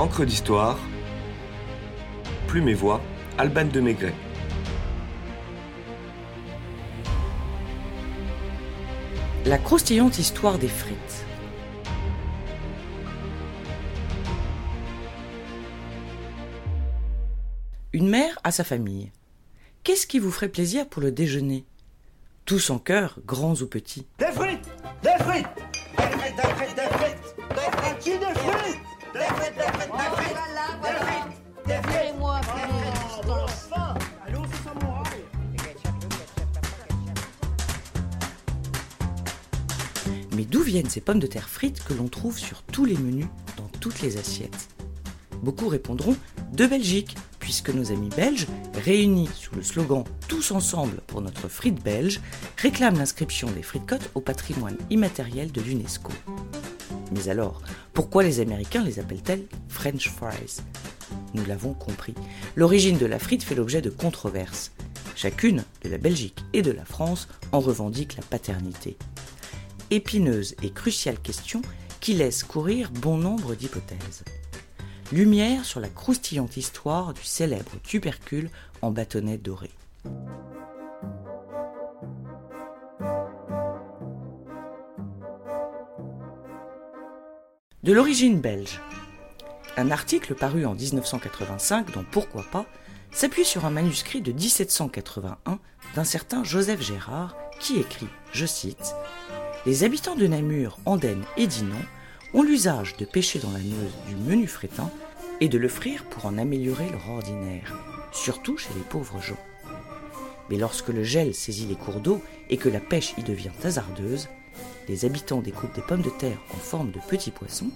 Encre d'histoire, Plume et Voix, Alban de Maigret. La croustillante histoire des frites. Une mère a sa famille. Qu'est-ce qui vous ferait plaisir pour le déjeuner? Tous en cœur, grands ou petits. Des frites! Des frites! Des frites, des frites, des frites! Des frites! Qui des frites! Des frites, Ces pommes de terre frites que l'on trouve sur tous les menus, dans toutes les assiettes Beaucoup répondront de Belgique, puisque nos amis belges, réunis sous le slogan Tous ensemble pour notre frite belge, réclament l'inscription des frites au patrimoine immatériel de l'UNESCO. Mais alors, pourquoi les Américains les appellent-elles French fries Nous l'avons compris. L'origine de la frite fait l'objet de controverses. Chacune, de la Belgique et de la France, en revendique la paternité. Épineuse et cruciale question qui laisse courir bon nombre d'hypothèses. Lumière sur la croustillante histoire du célèbre tubercule en bâtonnet doré. De l'origine belge. Un article paru en 1985 dans Pourquoi pas s'appuie sur un manuscrit de 1781 d'un certain Joseph Gérard qui écrit, je cite, Les habitants de Namur, Andenne et Dinan ont l'usage de pêcher dans la Meuse du menu frétin et de le frire pour en améliorer leur ordinaire, surtout chez les pauvres gens. Mais lorsque le gel saisit les cours d'eau et que la pêche y devient hasardeuse, les habitants découpent des pommes de terre en forme de petits poissons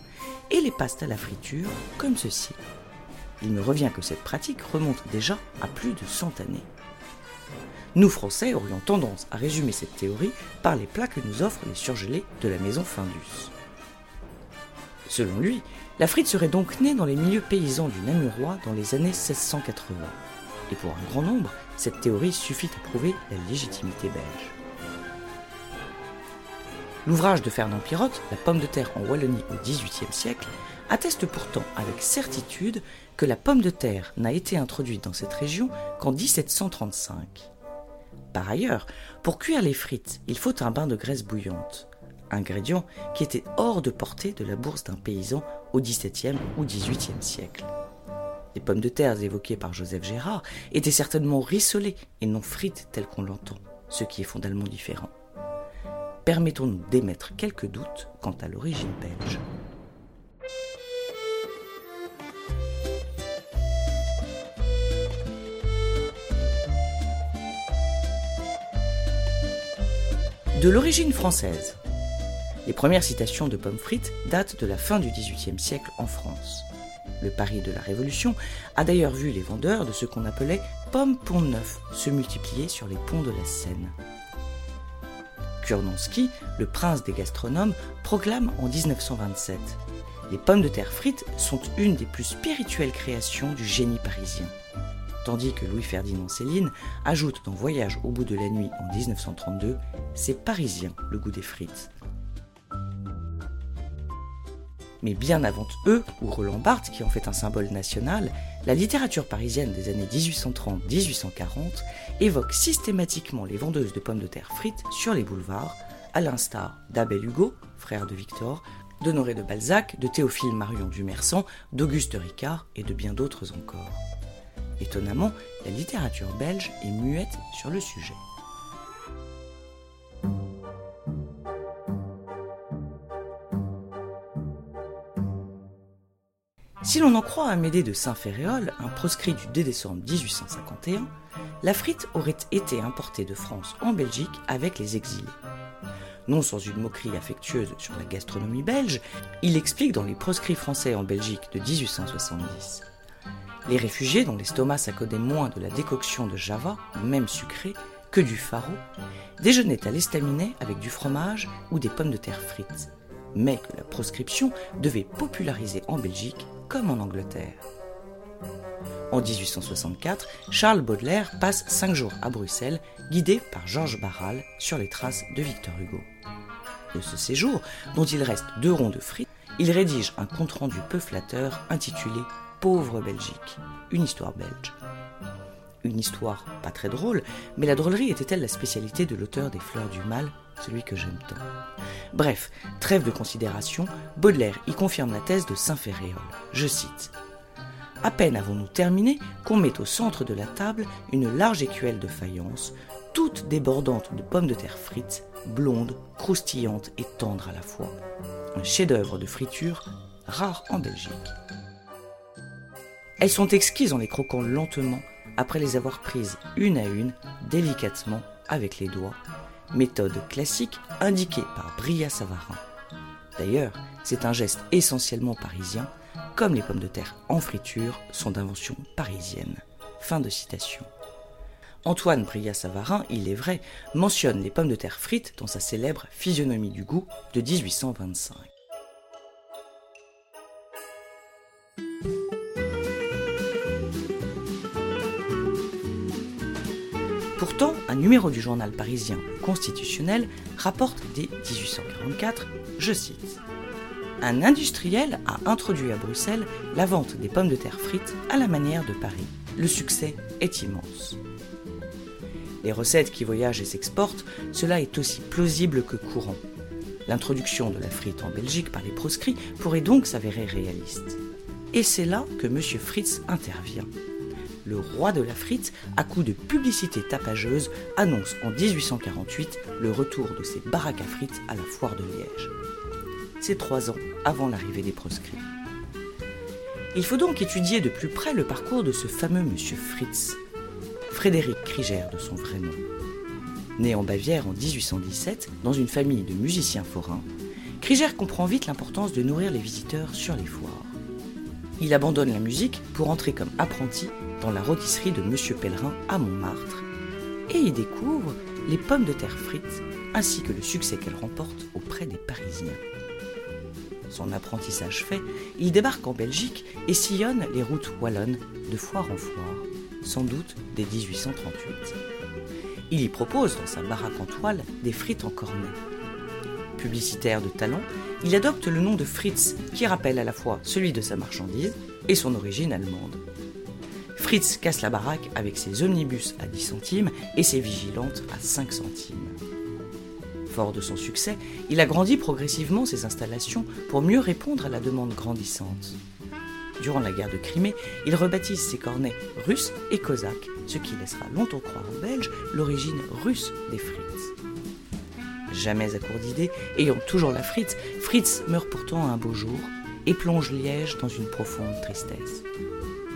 et les passent à la friture comme ceci. Il me revient que cette pratique remonte déjà à plus de 100 années. Nous, Français, aurions tendance à résumer cette théorie par les plats que nous offrent les surgelés de la maison Findus. Selon lui, la frite serait donc née dans les milieux paysans du Namurois dans les années 1680. Et pour un grand nombre, cette théorie suffit à prouver la légitimité belge. L'ouvrage de Fernand Pirotte, La pomme de terre en Wallonie au XVIIIe siècle, atteste pourtant avec certitude que la pomme de terre n'a été introduite dans cette région qu'en 1735. Par ailleurs, pour cuire les frites, il faut un bain de graisse bouillante, ingrédient qui était hors de portée de la bourse d'un paysan au XVIIe ou XVIIIe siècle. Les pommes de terre évoquées par Joseph Gérard étaient certainement rissolées et non frites telles qu'on l'entend, ce qui est fondamentalement différent. Permettons-nous d'émettre quelques doutes quant à l'origine belge. De l'origine française. Les premières citations de pommes frites datent de la fin du XVIIIe siècle en France. Le Paris de la Révolution a d'ailleurs vu les vendeurs de ce qu'on appelait pommes pont neuf se multiplier sur les ponts de la Seine. Kurnonski, le prince des gastronomes, proclame en 1927 Les pommes de terre frites sont une des plus spirituelles créations du génie parisien. Tandis que Louis-Ferdinand Céline ajoute dans Voyage au bout de la nuit en 1932 C'est parisien le goût des frites. Mais bien avant eux, ou Roland Barthes qui en fait un symbole national, la littérature parisienne des années 1830-1840 évoque systématiquement les vendeuses de pommes de terre frites sur les boulevards, à l'instar d'Abel Hugo, frère de Victor, d'Honoré de Balzac, de Théophile Marion Dumersan, d'Auguste Ricard et de bien d'autres encore. Étonnamment, la littérature belge est muette sur le sujet. Si l'on en croit Amédée de Saint-Féréol, un proscrit du 2 décembre 1851, la frite aurait été importée de France en Belgique avec les exilés. Non sans une moquerie affectueuse sur la gastronomie belge, il explique dans les proscrits français en Belgique de 1870. Les réfugiés dont l'estomac s'accodait moins de la décoction de Java, même sucrée, que du faro, déjeunaient à l'estaminet avec du fromage ou des pommes de terre frites, mais que la proscription devait populariser en Belgique comme en Angleterre. En 1864, Charles Baudelaire passe cinq jours à Bruxelles, guidé par Georges Barral sur les traces de Victor Hugo. De ce séjour, dont il reste deux ronds de frites, il rédige un compte-rendu peu flatteur intitulé Pauvre Belgique, une histoire belge. Une histoire pas très drôle, mais la drôlerie était-elle la spécialité de l'auteur des Fleurs du Mal, celui que j'aime tant? Bref, trêve de considération, Baudelaire y confirme la thèse de Saint-Ferréol. Je cite à peine avons-nous terminé qu'on met au centre de la table une large écuelle de faïence, toute débordante de pommes de terre frites, blondes, croustillantes et tendres à la fois. Un chef-d'œuvre de friture rare en Belgique. Elles sont exquises en les croquant lentement après les avoir prises une à une, délicatement, avec les doigts, méthode classique indiquée par Bria Savarin. D'ailleurs, c'est un geste essentiellement parisien comme les pommes de terre en friture, sont d'invention parisienne. Fin de citation. Antoine Brillat-Savarin, il est vrai, mentionne les pommes de terre frites dans sa célèbre Physionomie du goût de 1825. Numéro du journal parisien constitutionnel rapporte dès 1844, je cite, un industriel a introduit à Bruxelles la vente des pommes de terre frites à la manière de Paris. Le succès est immense. Les recettes qui voyagent et s'exportent, cela est aussi plausible que courant. L'introduction de la frite en Belgique par les proscrits pourrait donc s'avérer réaliste. Et c'est là que M. Fritz intervient. Le roi de la frite, à coup de publicité tapageuse, annonce en 1848 le retour de ses baraques à frites à la foire de Liège c'est trois ans avant l'arrivée des proscrits. Il faut donc étudier de plus près le parcours de ce fameux monsieur Fritz, Frédéric Krieger de son vrai nom. Né en Bavière en 1817 dans une famille de musiciens forains, Krieger comprend vite l'importance de nourrir les visiteurs sur les foires. Il abandonne la musique pour entrer comme apprenti dans la rôtisserie de Monsieur Pellerin à Montmartre et y découvre les pommes de terre frites ainsi que le succès qu'elles remportent auprès des Parisiens son apprentissage fait, il débarque en Belgique et sillonne les routes wallonnes de foire en foire, sans doute dès 1838. Il y propose dans sa baraque en toile des frites en cornet. Publicitaire de talent, il adopte le nom de Fritz qui rappelle à la fois celui de sa marchandise et son origine allemande. Fritz casse la baraque avec ses omnibus à 10 centimes et ses vigilantes à 5 centimes. Fort de son succès, il agrandit progressivement ses installations pour mieux répondre à la demande grandissante. Durant la guerre de Crimée, il rebaptise ses cornets russes et cosaques, ce qui laissera longtemps croire aux Belges l'origine russe des frites. Jamais à court d'idées, ayant toujours la frite, Fritz meurt pourtant un beau jour et plonge Liège dans une profonde tristesse.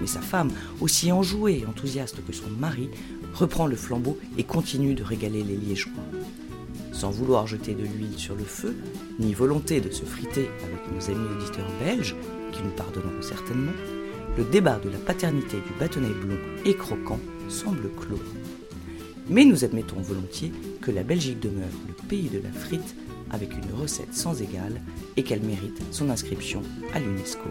Mais sa femme, aussi enjouée et enthousiaste que son mari, reprend le flambeau et continue de régaler les Liégeois sans vouloir jeter de l'huile sur le feu, ni volonté de se friter avec nos amis auditeurs belges, qui nous pardonneront certainement, le débat de la paternité du bâtonnet blond et croquant semble clos. Mais nous admettons volontiers que la Belgique demeure le pays de la frite avec une recette sans égale et qu'elle mérite son inscription à l'UNESCO.